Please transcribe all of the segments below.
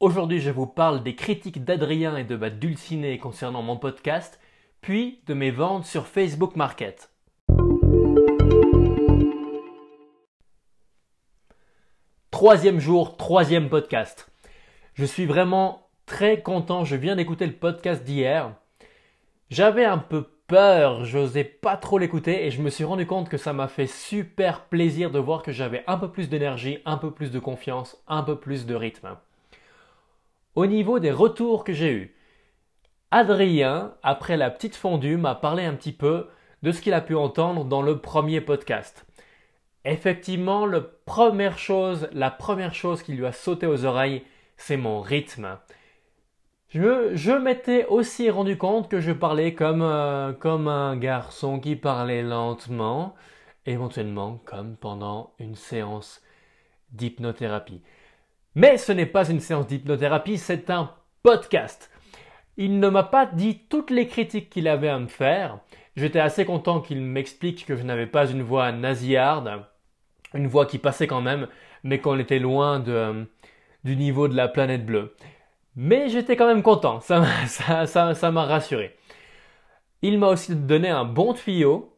Aujourd'hui, je vous parle des critiques d'Adrien et de ma dulcinée concernant mon podcast, puis de mes ventes sur Facebook Market. Troisième jour, troisième podcast. Je suis vraiment très content, je viens d'écouter le podcast d'hier. J'avais un peu peur, j'osais pas trop l'écouter et je me suis rendu compte que ça m'a fait super plaisir de voir que j'avais un peu plus d'énergie, un peu plus de confiance, un peu plus de rythme. Au niveau des retours que j'ai eus, Adrien, après la petite fondue, m'a parlé un petit peu de ce qu'il a pu entendre dans le premier podcast. Effectivement, la première chose, la première chose qui lui a sauté aux oreilles, c'est mon rythme. Je, m'étais aussi rendu compte que je parlais comme, euh, comme un garçon qui parlait lentement, éventuellement comme pendant une séance d'hypnothérapie. Mais ce n'est pas une séance d'hypnothérapie, c'est un podcast. Il ne m'a pas dit toutes les critiques qu'il avait à me faire. J'étais assez content qu'il m'explique que je n'avais pas une voix nasillarde, une voix qui passait quand même, mais qu'on était loin de, du niveau de la planète bleue. Mais j'étais quand même content, ça m'a ça, ça, rassuré. Il m'a aussi donné un bon tuyau.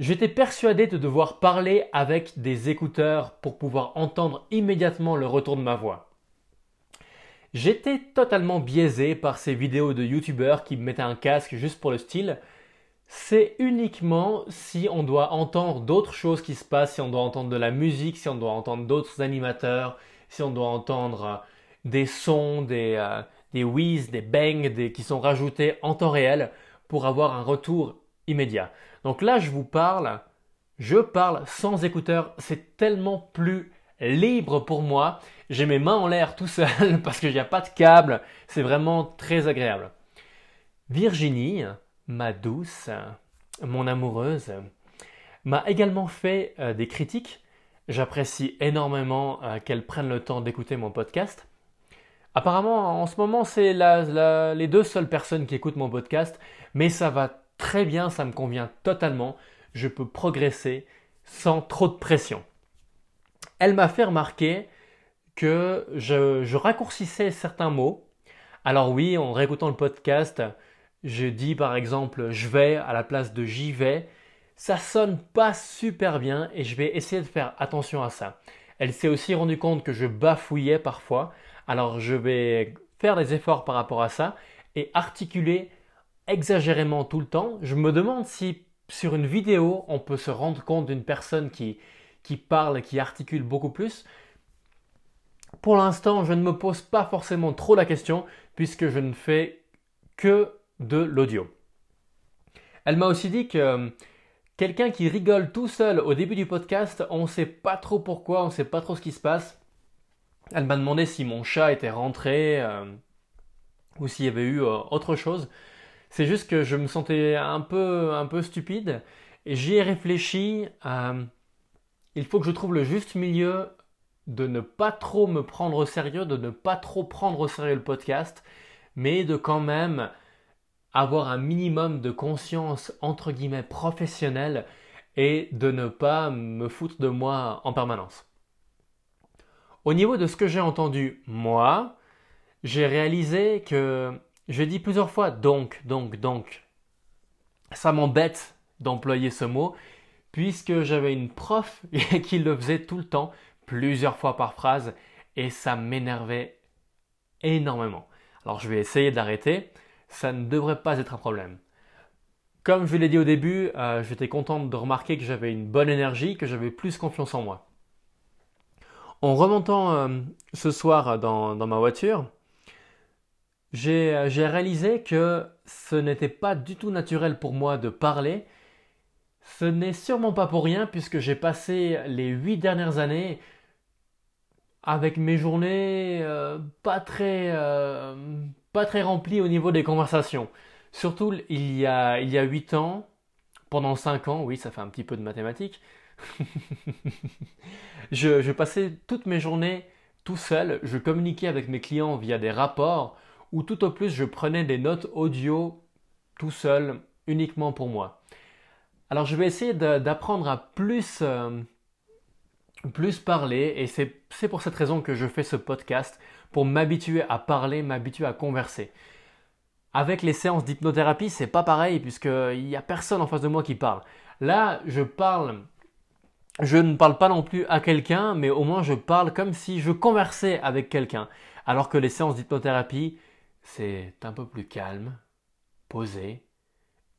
J'étais persuadé de devoir parler avec des écouteurs pour pouvoir entendre immédiatement le retour de ma voix. J'étais totalement biaisé par ces vidéos de youtubeurs qui mettaient un casque juste pour le style. C'est uniquement si on doit entendre d'autres choses qui se passent, si on doit entendre de la musique, si on doit entendre d'autres animateurs, si on doit entendre des sons, des, euh, des des bangs qui sont rajoutés en temps réel pour avoir un retour immédiat. Donc là, je vous parle, je parle sans écouteurs, c'est tellement plus libre pour moi. J'ai mes mains en l'air tout seul parce qu'il n'y a pas de câble, c'est vraiment très agréable. Virginie, ma douce, mon amoureuse, m'a également fait euh, des critiques. J'apprécie énormément euh, qu'elle prenne le temps d'écouter mon podcast. Apparemment, en ce moment, c'est les deux seules personnes qui écoutent mon podcast, mais ça va très bien, ça me convient totalement. Je peux progresser sans trop de pression. Elle m'a fait remarquer que je, raccourcissais certains mots. Alors oui, en réécoutant le podcast, je dis par exemple je vais à la place de j'y vais. Ça sonne pas super bien et je vais essayer de faire attention à ça. Elle s'est aussi rendue compte que je bafouillais parfois. Alors je vais faire des efforts par rapport à ça et articuler exagérément tout le temps. Je me demande si sur une vidéo on peut se rendre compte d'une personne qui, qui parle, qui articule beaucoup plus. Pour l'instant, je ne me pose pas forcément trop la question puisque je ne fais que de l'audio. Elle m'a aussi dit que euh, quelqu'un qui rigole tout seul au début du podcast, on ne sait pas trop pourquoi, on ne sait pas trop ce qui se passe. Elle m'a demandé si mon chat était rentré euh, ou s'il y avait eu euh, autre chose. C'est juste que je me sentais un peu, un peu stupide et j'y ai réfléchi. Euh, il faut que je trouve le juste milieu de ne pas trop me prendre au sérieux, de ne pas trop prendre au sérieux le podcast, mais de quand même avoir un minimum de conscience entre guillemets professionnelle et de ne pas me foutre de moi en permanence. Au niveau de ce que j'ai entendu, moi, j'ai réalisé que je dis plusieurs fois donc, donc, donc. Ça m'embête d'employer ce mot, puisque j'avais une prof qui le faisait tout le temps, plusieurs fois par phrase, et ça m'énervait énormément. Alors je vais essayer d'arrêter, ça ne devrait pas être un problème. Comme je l'ai dit au début, euh, j'étais contente de remarquer que j'avais une bonne énergie, que j'avais plus confiance en moi. En remontant euh, ce soir dans, ma voiture, j'ai réalisé que ce n'était pas du tout naturel pour moi de parler. Ce n'est sûrement pas pour rien puisque j'ai passé les huit dernières années avec mes journées euh, pas très pas très remplies au niveau des conversations. Surtout il y a il y a huit ans, pendant cinq ans, oui, ça fait un petit peu de mathématiques. je, passais toutes mes journées tout seul, je communiquais avec mes clients via des rapports ou tout au plus je prenais des notes audio tout seul, uniquement pour moi. Alors je vais essayer d'apprendre à plus, euh, plus parler et c'est pour cette raison que je fais ce podcast, pour m'habituer à parler, m'habituer à converser. Avec les séances d'hypnothérapie, c'est pas pareil puisqu'il n'y a personne en face de moi qui parle. Là, je parle, je ne parle pas non plus à quelqu'un, mais au moins je parle comme si je conversais avec quelqu'un. Alors que les séances d'hypnothérapie, c'est un peu plus calme, posé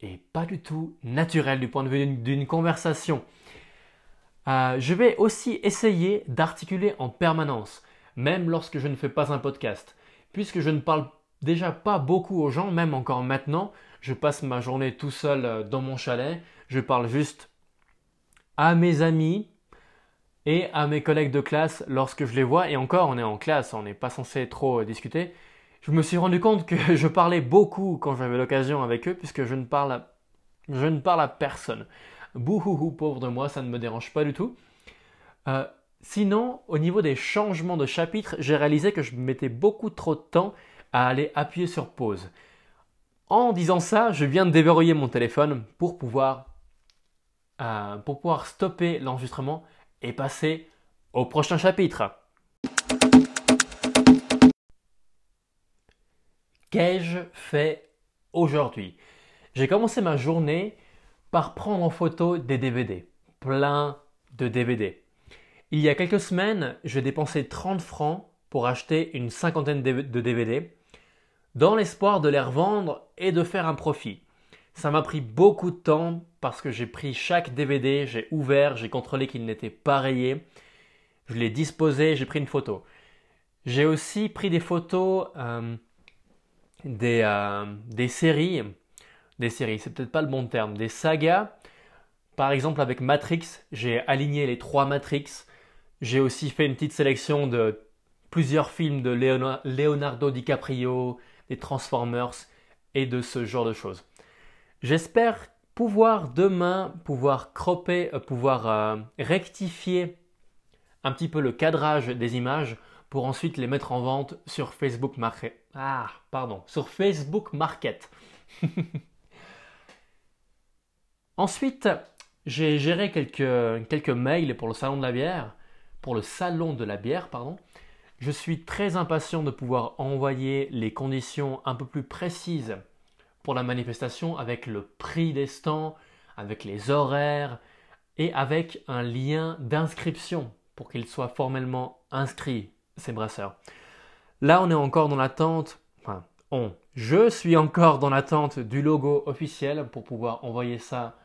et pas du tout naturel du point de vue d'une conversation. Euh, je vais aussi essayer d'articuler en permanence, même lorsque je ne fais pas un podcast, puisque je ne parle déjà pas beaucoup aux gens, même encore maintenant. Je passe ma journée tout seul euh, dans mon chalet, je parle juste à mes amis et à mes collègues de classe lorsque je les vois, et encore on est en classe, on n'est pas censé trop euh, discuter. Je me suis rendu compte que je parlais beaucoup quand j'avais l'occasion avec eux, puisque je ne parle à, personne. Bouhouhou, pauvre de moi, ça ne me dérange pas du tout. Euh, sinon, au niveau des changements de chapitre, j'ai réalisé que je mettais beaucoup trop de temps à aller appuyer sur pause. En disant ça, je viens de déverrouiller mon téléphone pour pouvoir, euh, pour pouvoir stopper l'enregistrement et passer au prochain chapitre. Qu'ai-je fait aujourd'hui? J'ai commencé ma journée par prendre en photo des DVD. Plein de DVD. Il y a quelques semaines, j'ai dépensé 30 francs pour acheter une cinquantaine de DVD dans l'espoir de les revendre et de faire un profit. Ça m'a pris beaucoup de temps parce que j'ai pris chaque DVD, j'ai ouvert, j'ai contrôlé qu'il n'était pas rayé, je l'ai disposé, j'ai pris une photo. J'ai aussi pris des photos euh, des, euh, des séries des séries, c'est peut-être pas le bon terme, des sagas. Par exemple, avec Matrix, j'ai aligné les trois Matrix. J'ai aussi fait une petite sélection de plusieurs films de Leonardo DiCaprio, des Transformers et de ce genre de choses. J'espère pouvoir demain pouvoir cropper, euh, pouvoir euh, rectifier un petit peu le cadrage des images pour ensuite les mettre en vente sur Facebook Market. Ah, pardon, sur Facebook Market. Ensuite, j'ai géré quelques, mails pour le salon de la bière, pour le salon de la bière, pardon. Je suis très impatient de pouvoir envoyer les conditions un peu plus précises pour la manifestation avec le prix des stands, avec les horaires et avec un lien d'inscription pour qu'ils soient formellement inscrits, ces brasseurs. Là, on est encore dans l'attente, enfin, on, je suis encore dans l'attente du logo officiel pour pouvoir envoyer ça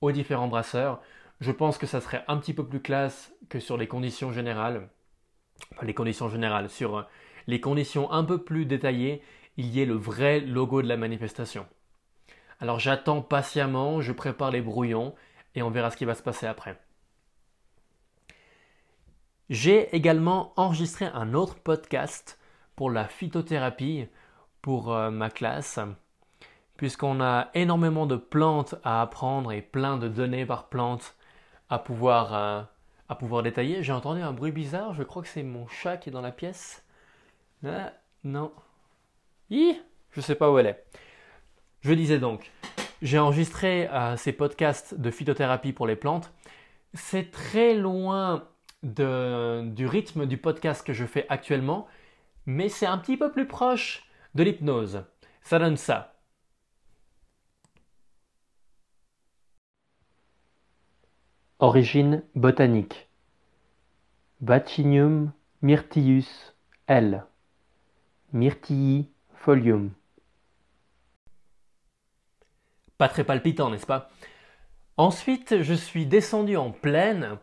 aux différents brasseurs. Je pense que ça serait un petit peu plus classe que sur les conditions générales. Enfin, les conditions générales, sur euh, les conditions un peu plus détaillées, il y ait le vrai logo de la manifestation. Alors j'attends patiemment, je prépare les brouillons et on verra ce qui va se passer après. J'ai également enregistré un autre podcast pour la phytothérapie pour euh, ma classe puisqu'on a énormément de plantes à apprendre et plein de données par plante à pouvoir, euh, à pouvoir détailler. J'ai entendu un bruit bizarre, je crois que c'est mon chat qui est dans la pièce. Ah, non. Hi, je sais pas où elle est. Je disais donc, j'ai enregistré euh, ces podcasts de phytothérapie pour les plantes. C'est très loin du rythme du podcast que je fais actuellement, mais c'est un petit peu plus proche de l'hypnose. Ça donne ça. Origine botanique. Vaccinium myrtillus L. Myrtillifolium. Pas très palpitant, n'est-ce pas? Ensuite, je suis descendu en plaine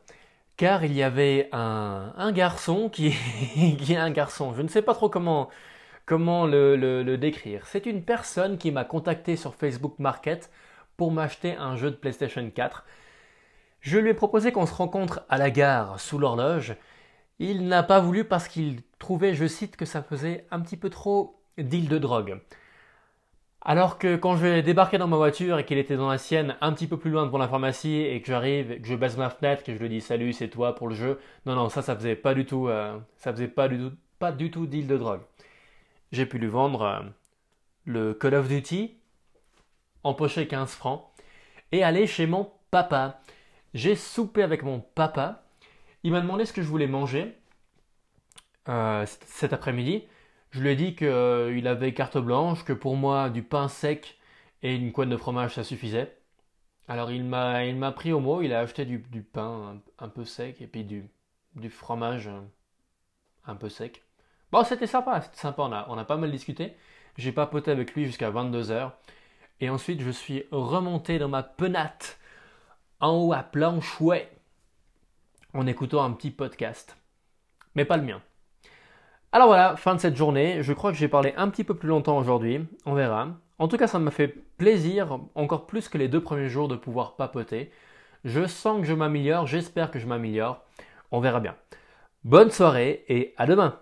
car il y avait un, garçon qui, qui est un garçon. Je ne sais pas trop comment, le, le décrire. C'est une personne qui m'a contacté sur Facebook Market pour m'acheter un jeu de PlayStation 4 je lui ai proposé qu'on se rencontre à la gare sous l'horloge. Il n'a pas voulu parce qu'il trouvait, je cite, que ça faisait un petit peu trop deal de drogue. Alors que quand je vais débarquer dans ma voiture et qu'il était dans la sienne, un petit peu plus loin devant la pharmacie, et que j'arrive, que je baisse ma fenêtre, que je lui dis salut, c'est toi pour le jeu, non, non, ça, ça faisait pas du tout, euh, ça faisait pas du tout, pas du tout deal de drogue. J'ai pu lui vendre euh, le Call of Duty, empocher 15 francs, et aller chez mon papa. J'ai soupé avec mon papa Il m'a demandé ce que je voulais manger euh, cet après-midi. Je lui ai dit qu'il avait carte blanche, que pour moi du pain sec et une couenne de fromage ça suffisait. Alors il m'a pris au mot, il a acheté du, pain un, peu sec et puis du, fromage un peu sec. Bon, c'était sympa, c'était sympa, on a, pas mal discuté. J'ai papoté avec lui jusqu'à 22h. Et ensuite, je suis remonté dans ma penate en haut à Planchouet en écoutant un petit podcast. Mais pas le mien. Alors voilà, fin de cette journée. Je crois que j'ai parlé un petit peu plus longtemps aujourd'hui. On verra. En tout cas, ça m'a fait plaisir, encore plus que les deux premiers jours, de pouvoir papoter. Je sens que je m'améliore, j'espère que je m'améliore. On verra bien. Bonne soirée et à demain